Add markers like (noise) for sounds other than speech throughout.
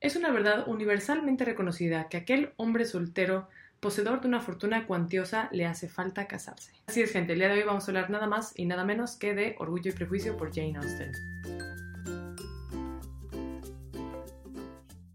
Es una verdad universalmente reconocida que aquel hombre soltero, poseedor de una fortuna cuantiosa, le hace falta casarse. Así es, gente, el día de hoy vamos a hablar nada más y nada menos que de Orgullo y Prejuicio por Jane Austen.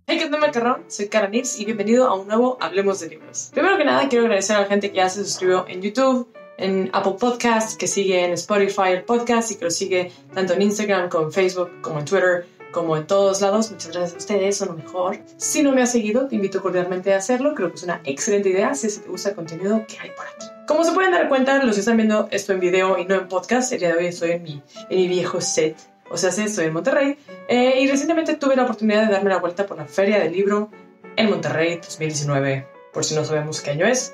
Hey, ¿qué tal, macarrón? Soy Cara Nils y bienvenido a un nuevo Hablemos de Libros. Primero que nada, quiero agradecer a la gente que ya se suscribió en YouTube, en Apple Podcasts, que sigue en Spotify el podcast y que lo sigue tanto en Instagram como en Facebook, como en Twitter, como en todos lados. Muchas gracias a ustedes, son lo mejor. Si no me has seguido, te invito cordialmente a hacerlo. Creo que es una excelente idea si te gusta el contenido que hay por aquí. Como se pueden dar cuenta, los que están viendo esto en video y no en podcast, el día de hoy estoy en mi, en mi viejo set. O sea, estoy en Monterrey. Eh, y recientemente tuve la oportunidad de darme la vuelta por la Feria del Libro en Monterrey 2019. Por si no sabemos qué año es.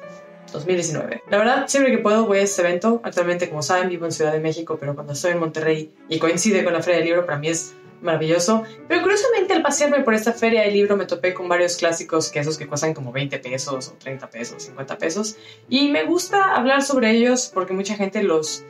2019. La verdad, siempre que puedo voy a este evento. Actualmente, como saben, vivo en Ciudad de México, pero cuando estoy en Monterrey y coincide con la Feria del Libro, para mí es maravilloso. Pero curiosamente, al pasearme por esta Feria del Libro, me topé con varios clásicos, que esos que cuestan como 20 pesos, o 30 pesos, 50 pesos. Y me gusta hablar sobre ellos porque mucha gente los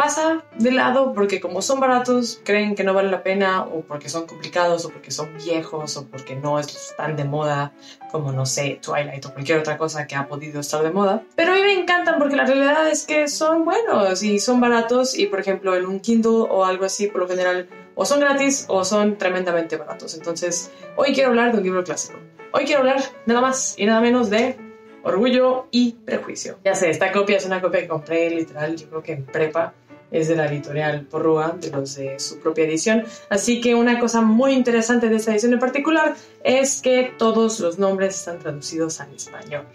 pasa de lado porque como son baratos creen que no vale la pena o porque son complicados o porque son viejos o porque no están de moda como no sé Twilight o cualquier otra cosa que ha podido estar de moda. Pero a mí me encantan porque la realidad es que son buenos y son baratos y por ejemplo en un Kindle o algo así por lo general o son gratis o son tremendamente baratos. Entonces hoy quiero hablar de un libro clásico. Hoy quiero hablar nada más y nada menos de Orgullo y Prejuicio. Ya sé, esta copia es una copia que compré literal, yo creo que en prepa es de la editorial Porrúa, de los de su propia edición. Así que una cosa muy interesante de esta edición en particular es que todos los nombres están traducidos al español,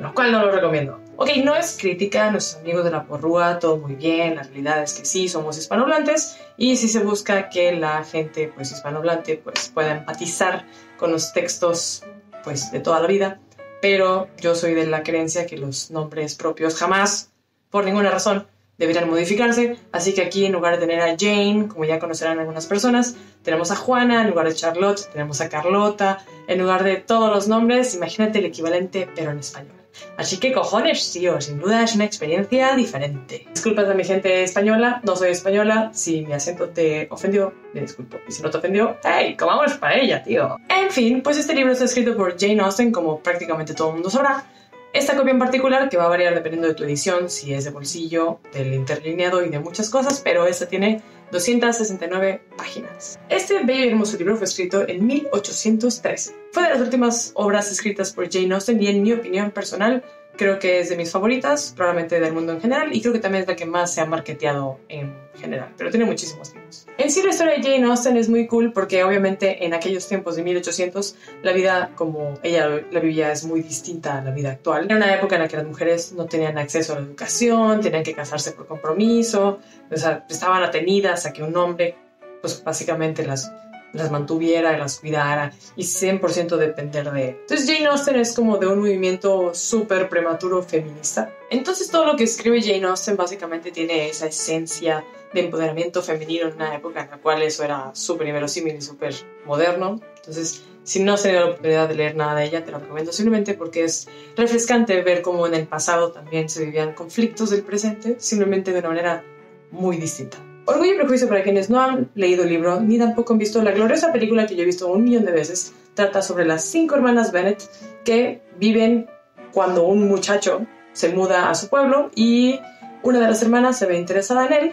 lo cual no lo recomiendo. Ok, no es crítica a nuestros amigos de la Porrúa, todo muy bien, la realidad es que sí, somos hispanohablantes y si se busca que la gente pues hispanohablante pues pueda empatizar con los textos pues de toda la vida, pero yo soy de la creencia que los nombres propios jamás, por ninguna razón, deberían modificarse. Así que aquí en lugar de tener a Jane, como ya conocerán algunas personas, tenemos a Juana, en lugar de Charlotte tenemos a Carlota, en lugar de todos los nombres, imagínate el equivalente pero en español. Así que cojones, tío, sin duda es una experiencia diferente. Disculpas a mi gente española, no soy española, si mi acento te ofendió, me disculpo. Y si no te ofendió, ¡hey! Comamos para ella, tío. En fin, pues este libro está escrito por Jane Austen, como prácticamente todo el mundo sabrá, esta copia en particular, que va a variar dependiendo de tu edición, si es de bolsillo, del interlineado y de muchas cosas, pero esta tiene 269 páginas. Este bello y hermoso libro fue escrito en 1813. Fue de las últimas obras escritas por Jane Austen y en mi opinión personal creo que es de mis favoritas, probablemente del mundo en general, y creo que también es la que más se ha marketeado en general, pero tiene muchísimos libros. En sí, la historia de Jane Austen es muy cool porque obviamente en aquellos tiempos de 1800 la vida como ella la vivía es muy distinta a la vida actual. Era una época en la que las mujeres no tenían acceso a la educación, tenían que casarse por compromiso, o sea, estaban atenidas a que un hombre, pues básicamente las las mantuviera, las cuidara y 100% depender de él. Entonces Jane Austen es como de un movimiento súper prematuro feminista. Entonces todo lo que escribe Jane Austen básicamente tiene esa esencia de empoderamiento femenino en una época en la cual eso era súper inverosímil y súper moderno. Entonces, si no has tenido la oportunidad de leer nada de ella, te lo recomiendo simplemente porque es refrescante ver cómo en el pasado también se vivían conflictos del presente, simplemente de una manera muy distinta. Orgullo y Prejuicio para quienes no han leído el libro ni tampoco han visto la gloriosa película que yo he visto un millón de veces, trata sobre las cinco hermanas Bennett que viven cuando un muchacho se muda a su pueblo y una de las hermanas se ve interesada en él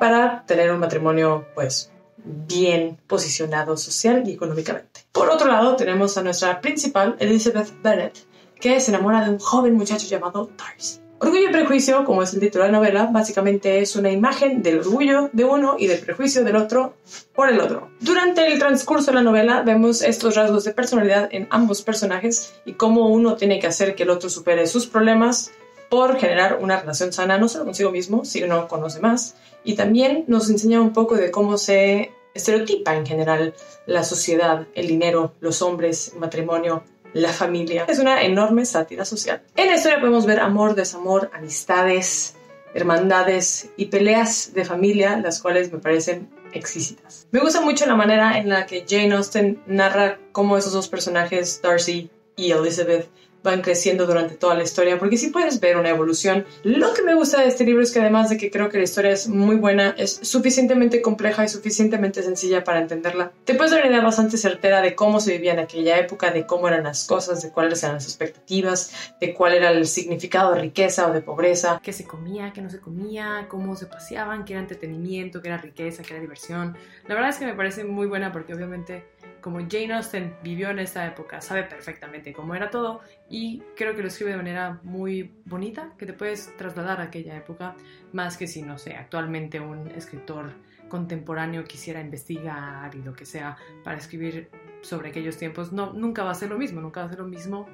para tener un matrimonio pues bien posicionado social y económicamente. Por otro lado tenemos a nuestra principal, Elizabeth Bennet, que se enamora de un joven muchacho llamado Darcy. Orgullo y prejuicio, como es el título de la novela, básicamente es una imagen del orgullo de uno y del prejuicio del otro por el otro. Durante el transcurso de la novela vemos estos rasgos de personalidad en ambos personajes y cómo uno tiene que hacer que el otro supere sus problemas por generar una relación sana no solo consigo mismo, sino con los demás. Y también nos enseña un poco de cómo se estereotipa en general la sociedad, el dinero, los hombres, el matrimonio, la familia. Es una enorme sátira social. En la historia podemos ver amor, desamor, amistades, hermandades y peleas de familia, las cuales me parecen exquisitas. Me gusta mucho la manera en la que Jane Austen narra cómo esos dos personajes, Darcy y Elizabeth, van creciendo durante toda la historia, porque sí puedes ver una evolución. Lo que me gusta de este libro es que además de que creo que la historia es muy buena, es suficientemente compleja y suficientemente sencilla para entenderla. Te puedes dar una idea bastante certera de cómo se vivía en aquella época, de cómo eran las cosas, de cuáles eran las expectativas, de cuál era el significado de riqueza o de pobreza. Qué se comía, qué no se comía, cómo se paseaban, qué era entretenimiento, qué era riqueza, qué era diversión. La verdad es que me parece muy buena porque obviamente como Jane Austen vivió en esa época, sabe perfectamente cómo era todo y creo que lo escribe de manera muy bonita, que te puedes trasladar a aquella época, más que si, no sé, actualmente un escritor contemporáneo quisiera investigar y lo que sea para escribir sobre aquellos tiempos, no, nunca va a ser lo mismo, nunca va a ser lo mismo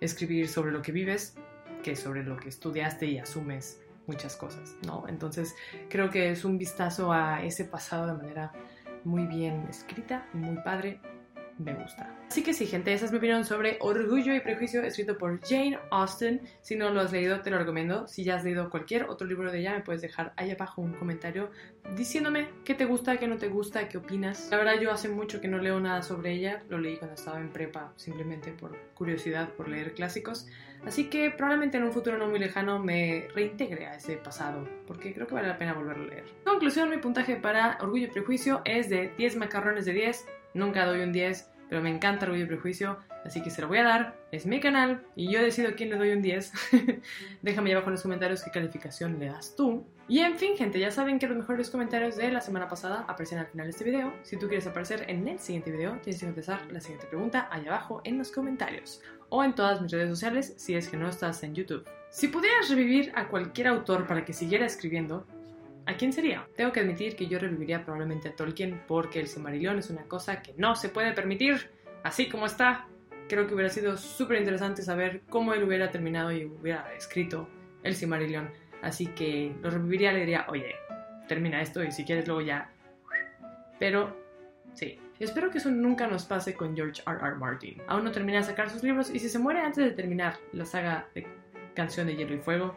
escribir sobre lo que vives que sobre lo que estudiaste y asumes muchas cosas, ¿no? Entonces creo que es un vistazo a ese pasado de manera muy bien escrita, muy padre, me gusta. Así que sí, gente, esa es mi opinión sobre Orgullo y Prejuicio, escrito por Jane Austen. Si no lo has leído, te lo recomiendo. Si ya has leído cualquier otro libro de ella, me puedes dejar ahí abajo un comentario diciéndome qué te gusta, qué no te gusta, qué opinas. La verdad, yo hace mucho que no leo nada sobre ella. Lo leí cuando estaba en prepa, simplemente por curiosidad, por leer clásicos. Así que probablemente en un futuro no muy lejano me reintegre a ese pasado, porque creo que vale la pena volverlo a leer. Conclusión, mi puntaje para Orgullo y Prejuicio es de 10 macarrones de 10. Nunca doy un 10, pero me encanta Orgullo y Prejuicio, así que se lo voy a dar. Es mi canal y yo decido quién le doy un 10. (laughs) Déjame abajo en los comentarios qué calificación le das tú. Y en fin, gente, ya saben que los mejores comentarios de la semana pasada aparecen al final de este video. Si tú quieres aparecer en el siguiente video, tienes que contestar la siguiente pregunta ahí abajo en los comentarios o en todas mis redes sociales si es que no estás en YouTube. Si pudieras revivir a cualquier autor para que siguiera escribiendo, ¿A quién sería? Tengo que admitir que yo reviviría probablemente a Tolkien porque el Silmarillion es una cosa que no se puede permitir así como está. Creo que hubiera sido súper interesante saber cómo él hubiera terminado y hubiera escrito el Silmarillion. Así que lo reviviría, le diría, oye, termina esto y si quieres luego ya. Pero, sí. Espero que eso nunca nos pase con George R. R. Martin. Aún no termina de sacar sus libros y si se muere antes de terminar la saga de Canción de Hielo y Fuego,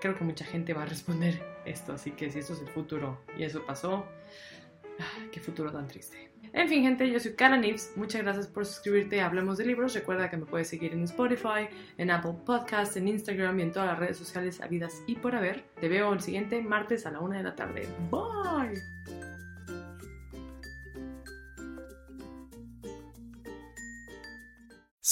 creo que mucha gente va a responder esto. Así que si esto es el futuro y eso pasó, ah, qué futuro tan triste. En fin, gente, yo soy Cara Nives. Muchas gracias por suscribirte Hablemos de Libros. Recuerda que me puedes seguir en Spotify, en Apple Podcasts, en Instagram y en todas las redes sociales habidas y por haber. Te veo el siguiente martes a la una de la tarde. Bye.